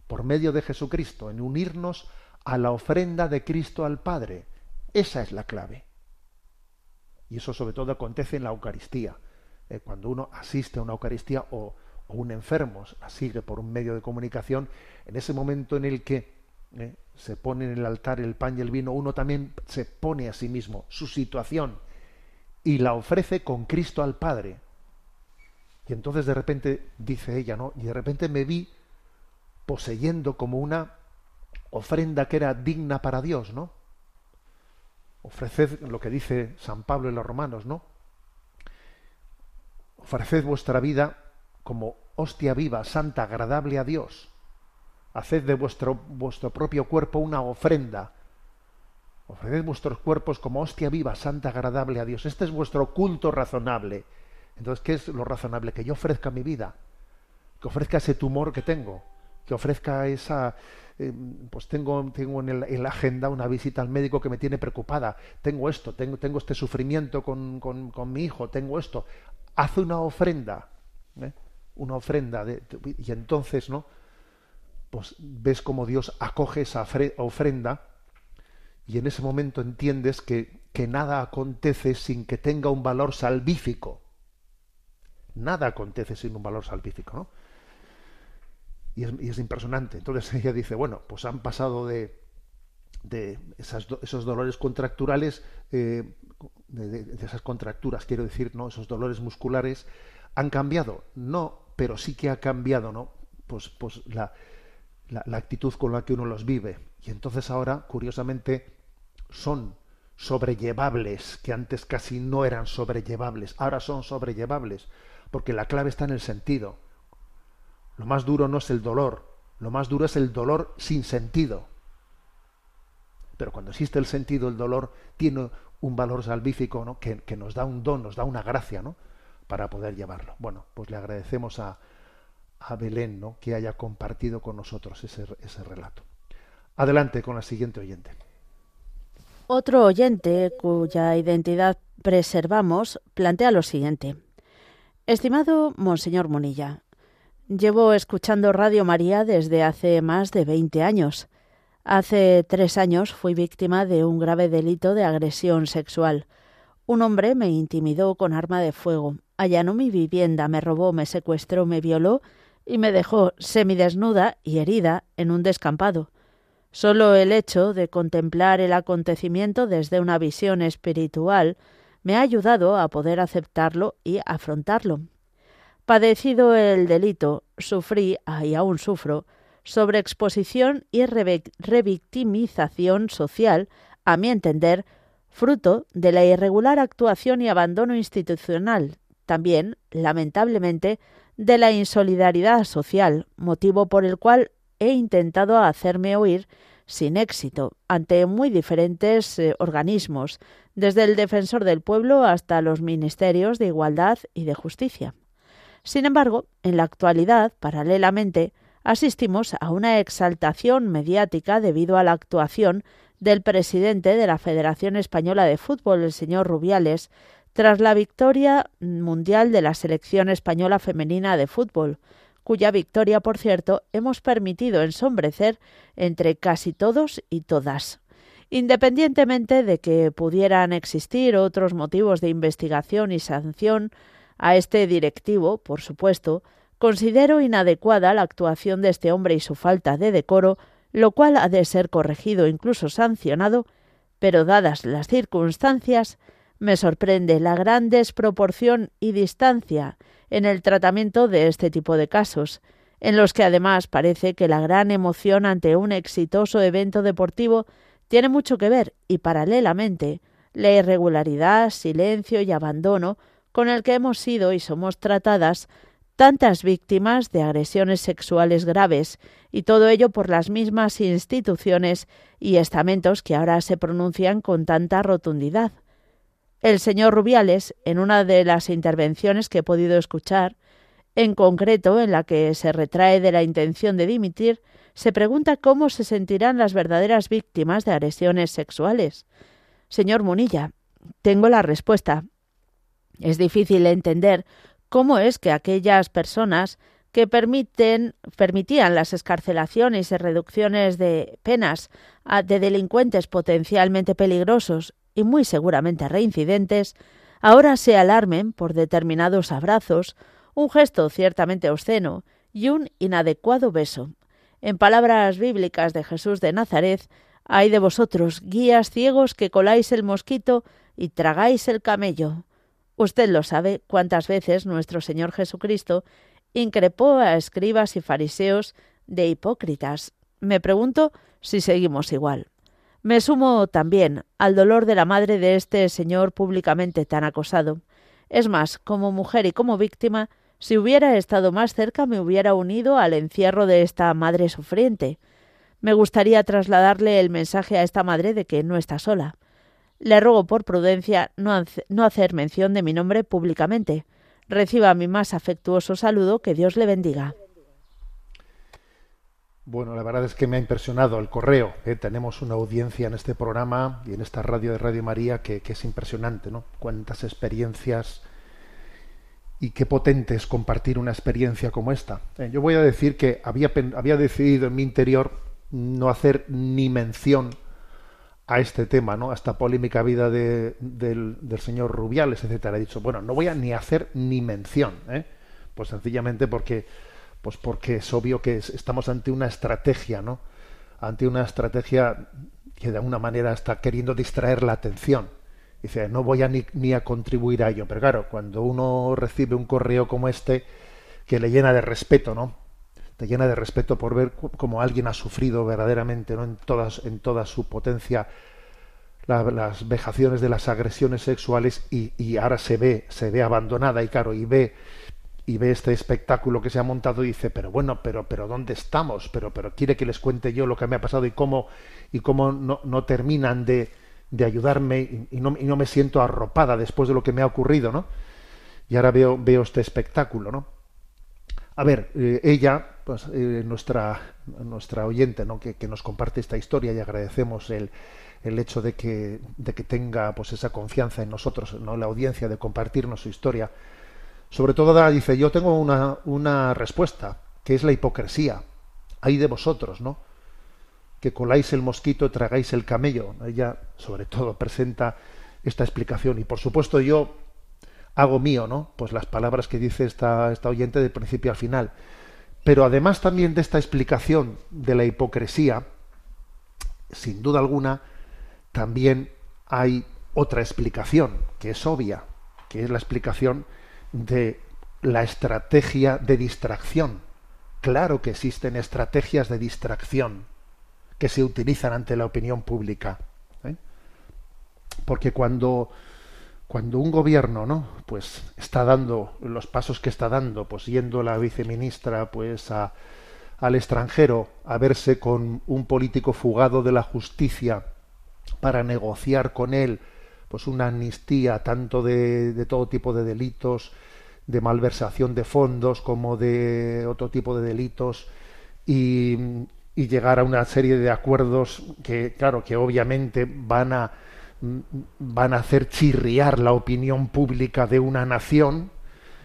[SPEAKER 1] Por medio de Jesucristo, en unirnos a la ofrenda de Cristo al Padre. Esa es la clave. Y eso sobre todo acontece en la Eucaristía. Eh, cuando uno asiste a una Eucaristía o, o, un enfermo la sigue por un medio de comunicación, en ese momento en el que eh, se pone en el altar el pan y el vino, uno también se pone a sí mismo su situación y la ofrece con Cristo al Padre. Y entonces de repente, dice ella, ¿no? Y de repente me vi poseyendo como una ofrenda que era digna para Dios, ¿no? Ofreced lo que dice San Pablo en los Romanos, ¿no? Ofreced vuestra vida como hostia viva, santa, agradable a Dios. Haced de vuestro, vuestro propio cuerpo una ofrenda. Ofreced vuestros cuerpos como hostia viva, santa, agradable a Dios. Este es vuestro culto razonable. Entonces, ¿qué es lo razonable? Que yo ofrezca mi vida, que ofrezca ese tumor que tengo, que ofrezca esa, eh, pues tengo, tengo en, la agenda una visita al médico que me tiene preocupada, tengo esto, tengo, tengo este sufrimiento con, con, con mi hijo, tengo esto, haz una ofrenda, ¿eh? una ofrenda, de, y entonces, ¿no? Pues ves como Dios acoge esa ofrenda y en ese momento entiendes que, que nada acontece sin que tenga un valor salvífico. Nada acontece sin un valor salvífico, ¿no? Y es, impresionante. Entonces ella dice, bueno, pues han pasado de, de esos dolores contracturales, eh, de, esas contracturas, quiero decir, ¿no? Esos dolores musculares, ¿han cambiado? No, pero sí que ha cambiado, ¿no? Pues, pues la, la, actitud con la que uno los vive. Y entonces ahora, curiosamente, son sobrellevables, que antes casi no eran sobrellevables, ahora son sobrellevables, porque la clave está en el sentido. Lo más duro no es el dolor, lo más duro es el dolor sin sentido. Pero cuando existe el sentido, el dolor tiene un valor salvífico que, que, nos da un don, nos da una gracia ¿no? para poder llevarlo. Bueno, pues le agradecemos a, a Belén que haya compartido con nosotros ese, ese relato. Adelante con la siguiente oyente.
[SPEAKER 4] Otro oyente cuya identidad preservamos plantea lo siguiente. Estimado Monseñor Monilla, llevo escuchando Radio María desde hace más de 20 años. Hace tres años fui víctima de un grave delito de agresión sexual. Un hombre me intimidó con arma de fuego, allanó mi vivienda, me robó, me secuestró, me violó y me dejó semidesnuda y herida en un descampado. Solo el hecho de contemplar el acontecimiento desde una visión espiritual me ha ayudado a poder aceptarlo y afrontarlo. Padecido el delito, sufrí, y aún sufro, sobreexposición y revictimización social, a mi entender, fruto de la irregular actuación y abandono institucional, también, lamentablemente, de la insolidaridad social, motivo por el cual he intentado hacerme oír sin éxito ante muy diferentes eh, organismos, desde el defensor del pueblo hasta los ministerios de igualdad y de justicia. Sin embargo, en la actualidad, paralelamente, asistimos a una exaltación mediática debido a la actuación del presidente de la Federación Española de Fútbol, el señor Rubiales, tras la victoria mundial de la selección española femenina de fútbol, cuya victoria, por cierto, hemos permitido ensombrecer entre casi todos y todas. Independientemente de que pudieran existir otros motivos de investigación y sanción a este directivo, por supuesto, considero inadecuada la actuación de este hombre y su falta de decoro, lo cual ha de ser corregido, incluso sancionado, pero dadas las circunstancias, me sorprende la gran desproporción y distancia en el tratamiento de este tipo de casos, en los que además parece que la gran emoción ante un exitoso evento deportivo tiene mucho que ver y paralelamente la irregularidad, silencio y abandono con el que hemos sido y somos tratadas tantas víctimas de agresiones sexuales graves, y todo ello por las mismas instituciones y estamentos que ahora se pronuncian con tanta rotundidad. El señor Rubiales, en una de las intervenciones que he podido escuchar, en concreto en la que se retrae de la intención de dimitir, se pregunta cómo se sentirán las verdaderas víctimas de agresiones sexuales. Señor Munilla, tengo la respuesta. Es difícil entender cómo es que aquellas personas que permiten, permitían las escarcelaciones y reducciones de penas de delincuentes potencialmente peligrosos y muy seguramente reincidentes, ahora se alarmen por determinados abrazos, un gesto ciertamente obsceno y un inadecuado beso. En palabras bíblicas de Jesús de Nazaret, hay de vosotros, guías ciegos, que coláis el mosquito y tragáis el camello. Usted lo sabe cuántas veces nuestro Señor Jesucristo increpó a escribas y fariseos de hipócritas. Me pregunto si seguimos igual. Me sumo también al dolor de la madre de este señor públicamente tan acosado. Es más, como mujer y como víctima, si hubiera estado más cerca me hubiera unido al encierro de esta madre sufriente. Me gustaría trasladarle el mensaje a esta madre de que no está sola. Le ruego por prudencia no, no hacer mención de mi nombre públicamente. Reciba mi más afectuoso saludo, que Dios le bendiga.
[SPEAKER 1] Bueno, la verdad es que me ha impresionado el correo. ¿eh? Tenemos una audiencia en este programa y en esta radio de Radio María que, es impresionante, ¿no? Cuántas experiencias y qué potente es compartir una experiencia como esta. Eh, yo voy a decir que había, había decidido en mi interior no hacer ni mención a este tema, ¿no? A esta polémica vida de, del, del, señor Rubiales, etcétera. He dicho, bueno, no voy a ni hacer ni mención, ¿eh? pues sencillamente porque, pues porque es obvio que estamos ante una estrategia, ¿no? Ante una estrategia que de alguna manera está queriendo distraer la atención. Dice, no voy a ni, a contribuir a ello. Pero claro, cuando uno recibe un correo como este, que le llena de respeto, ¿no? te llena de respeto por ver cómo alguien ha sufrido verdaderamente ¿no? en, todas, en toda su potencia la, las vejaciones de las agresiones sexuales y, y, ahora se ve, se ve abandonada y claro, y ve y ve este espectáculo que se ha montado y dice, pero bueno, pero, pero ¿dónde estamos? Pero, pero quiere que les cuente yo lo que me ha pasado y cómo, y cómo no, no terminan de, de ayudarme y, no, y no me siento arropada después de lo que me ha ocurrido, ¿no? Y ahora veo, veo este espectáculo, ¿no? A ver, eh, ella, pues, eh, nuestra, nuestra oyente, ¿no? Que, que, nos comparte esta historia y agradecemos el, el hecho de que, de que tenga pues esa confianza en nosotros, ¿no? la audiencia, de compartirnos su historia. Sobre todo dice, yo tengo una, una respuesta, que es la hipocresía. Hay de vosotros, ¿no? Que coláis el mosquito, tragáis el camello. Ella, sobre todo, presenta esta explicación. Y por supuesto, yo hago mío, ¿no? Pues las palabras que dice esta, esta oyente de principio al final. Pero además también de esta explicación de la hipocresía, sin duda alguna, también hay otra explicación, que es obvia, que es la explicación de la estrategia de distracción. Claro que existen estrategias de distracción que se utilizan ante la opinión pública. ¿eh? Porque cuando cuando un gobierno no pues está dando los pasos que está dando pues yendo la viceministra pues a, al extranjero a verse con un político fugado de la justicia para negociar con él pues una amnistía tanto de, de todo tipo de delitos de malversación de fondos como de otro tipo de delitos y, llegar a una serie de acuerdos que, claro, que obviamente van a van a hacer chirriar la opinión pública de una nación.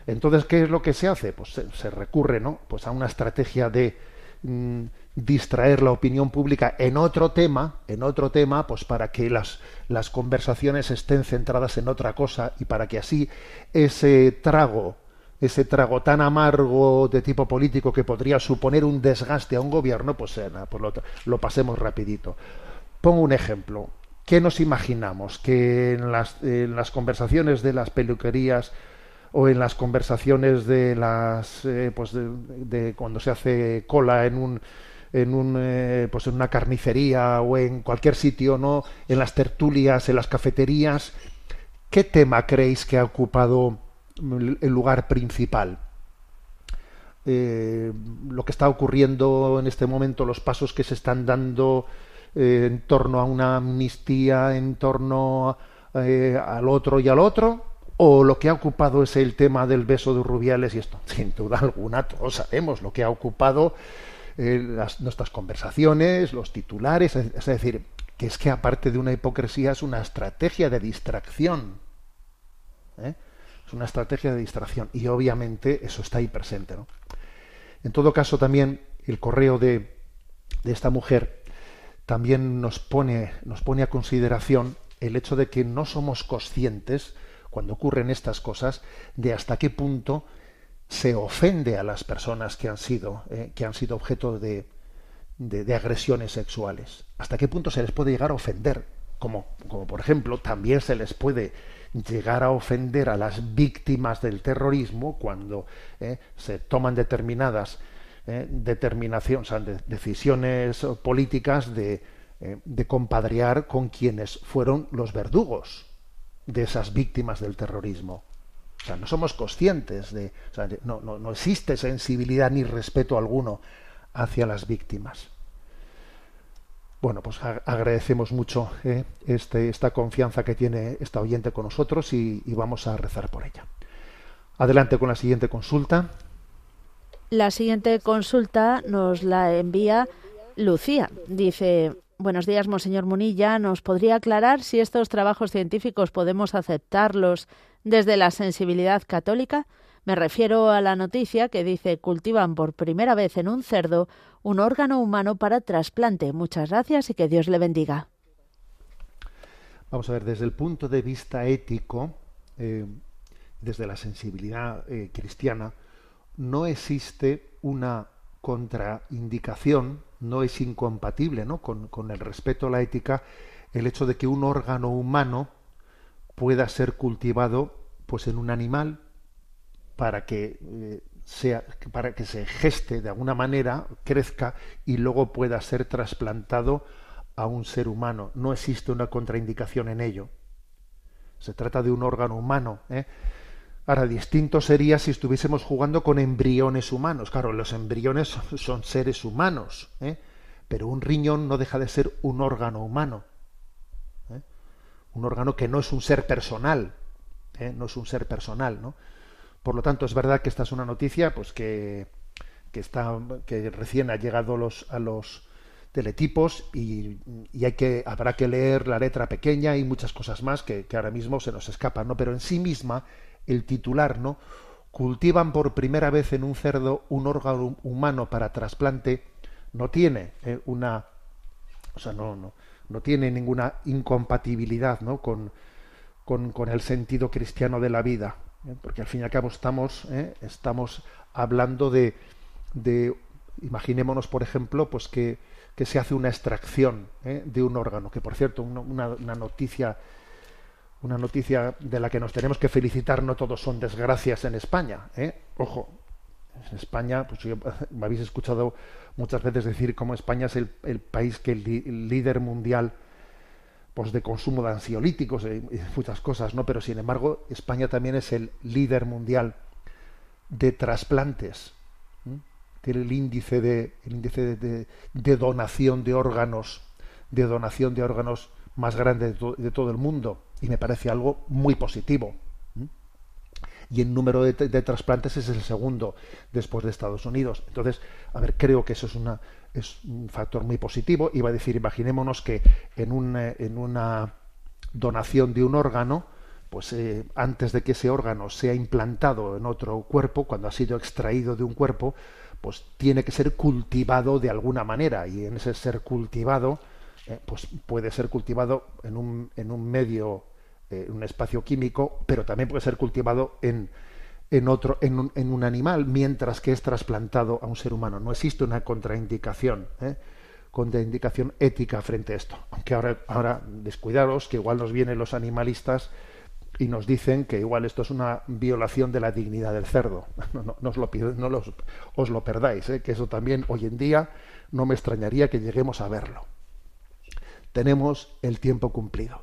[SPEAKER 1] Entonces, ¿qué es lo que se hace? Pues se, se recurre, ¿no? Pues a una estrategia de mm, distraer la opinión pública en otro tema, en otro tema, pues para que las, las conversaciones estén centradas en otra cosa y para que así ese trago, ese trago tan amargo de tipo político que podría suponer un desgaste a un gobierno, pues, eh, pues lo, lo pasemos rapidito. Pongo un ejemplo. ¿Qué nos imaginamos? Que en las, en las conversaciones de las peluquerías o en las conversaciones de las eh, pues de cuando se hace cola en un en un eh, pues en una carnicería o en cualquier sitio no en las tertulias en las cafeterías. Qué tema creéis que ha ocupado el lugar principal Eh, lo que está ocurriendo en este momento los pasos que se están dando eh, en torno a una amnistía en torno al otro y al otro o lo que ha ocupado es el tema del beso de Rubiales y esto. Sin duda alguna todos sabemos lo que ha ocupado eh, las, nuestras conversaciones, los titulares, es, decir, que es que aparte de una hipocresía es una estrategia de distracción. ¿eh? Es una estrategia de distracción y obviamente eso está ahí presente. ¿no? En todo caso, también el correo de, de esta mujer también nos pone, nos pone a consideración el hecho de que no somos conscientes, cuando ocurren estas cosas, de hasta qué punto se ofende a las personas que han sido, eh, que han sido objeto de, de, agresiones sexuales. Hasta qué punto se les puede llegar a ofender. Como, como por ejemplo, también se les puede llegar a ofender a las víctimas del terrorismo cuando eh, se toman determinadas eh, o decisiones políticas de, eh, de compadrear con quienes fueron los verdugos de esas víctimas del terrorismo. O sea, no somos conscientes de, o sea, no, no, no, existe sensibilidad ni respeto alguno hacia las víctimas. Bueno, pues agradecemos mucho eh, este, esta confianza que tiene esta oyente con nosotros y, y vamos a rezar por ella. Adelante con la siguiente consulta.
[SPEAKER 4] La siguiente consulta nos la envía Lucía. Dice, buenos días, Monseñor Munilla. ¿Nos podría aclarar si estos trabajos científicos podemos aceptarlos desde la sensibilidad católica? Me refiero a la noticia que dice cultivan por primera vez en un cerdo un órgano humano para trasplante. Muchas gracias y que Dios le bendiga.
[SPEAKER 1] Vamos a ver, desde el punto de vista ético, eh, desde la sensibilidad eh, cristiana, no existe una contraindicación, no es incompatible ¿no? Con, con, el respeto a la ética el hecho de que un órgano humano pueda ser cultivado pues en un animal para que eh, sea para que se geste de alguna manera, crezca y luego pueda ser trasplantado a un ser humano. No existe una contraindicación en ello. Se trata de un órgano humano. ¿eh? Ahora, distinto sería si estuviésemos jugando con embriones humanos. Claro, los embriones son, seres humanos, ¿eh? pero un riñón no deja de ser un órgano humano. Un órgano que no es un ser personal. ¿eh? No es un ser personal, ¿no? Por lo tanto, es verdad que esta es una noticia pues que, que, está, que recién ha llegado los, a los teletipos y, y, hay que, habrá que leer la letra pequeña y muchas cosas más que, que ahora mismo se nos escapan, ¿no? Pero en sí misma, el titular, ¿no? Cultivan por primera vez en un cerdo un órgano humano para trasplante, no tiene eh, una. O sea, no, no, no tiene ninguna incompatibilidad ¿no? con, con, con el sentido cristiano de la vida ¿eh? porque al fin y al cabo estamos, ¿eh? estamos hablando de, de, imaginémonos, por ejemplo, pues que, que se hace una extracción ¿eh? de un órgano, que por cierto, una, una, noticia una noticia de la que nos tenemos que felicitar, no todos son desgracias en España, ojo, en España, pues yo, me habéis escuchado muchas veces decir cómo España es el, país que el, el líder mundial pues de consumo de ansiolíticos y muchas cosas, ¿no? Pero sin embargo, España también es el líder mundial de trasplantes. Tiene el índice de el índice de, donación de órganos, de donación de órganos más grande de, todo el mundo y me parece algo muy positivo. Y en número de, de trasplantes es el segundo después de Estados Unidos. Entonces, a ver, creo que eso es una es un factor muy positivo. Iba a decir, imaginémonos que en, un, eh, en una donación de un órgano, pues eh, antes de que ese órgano sea implantado en otro cuerpo, cuando ha sido extraído de un cuerpo, pues tiene que ser cultivado de alguna manera y en ese ser cultivado, eh, pues puede ser cultivado en un, en un medio, en un espacio químico, pero también puede ser cultivado en, en otro en un, en un, animal mientras que es trasplantado a un ser humano. No existe una contraindicación ¿eh? contraindicación ética frente a esto. Aunque ahora ahora descuidaros que igual nos vienen los animalistas y nos dicen que igual esto es una violación de la dignidad del cerdo. No, os lo no os lo perdáis ¿eh? que eso también hoy en día no me extrañaría que lleguemos a verlo. Tenemos el tiempo cumplido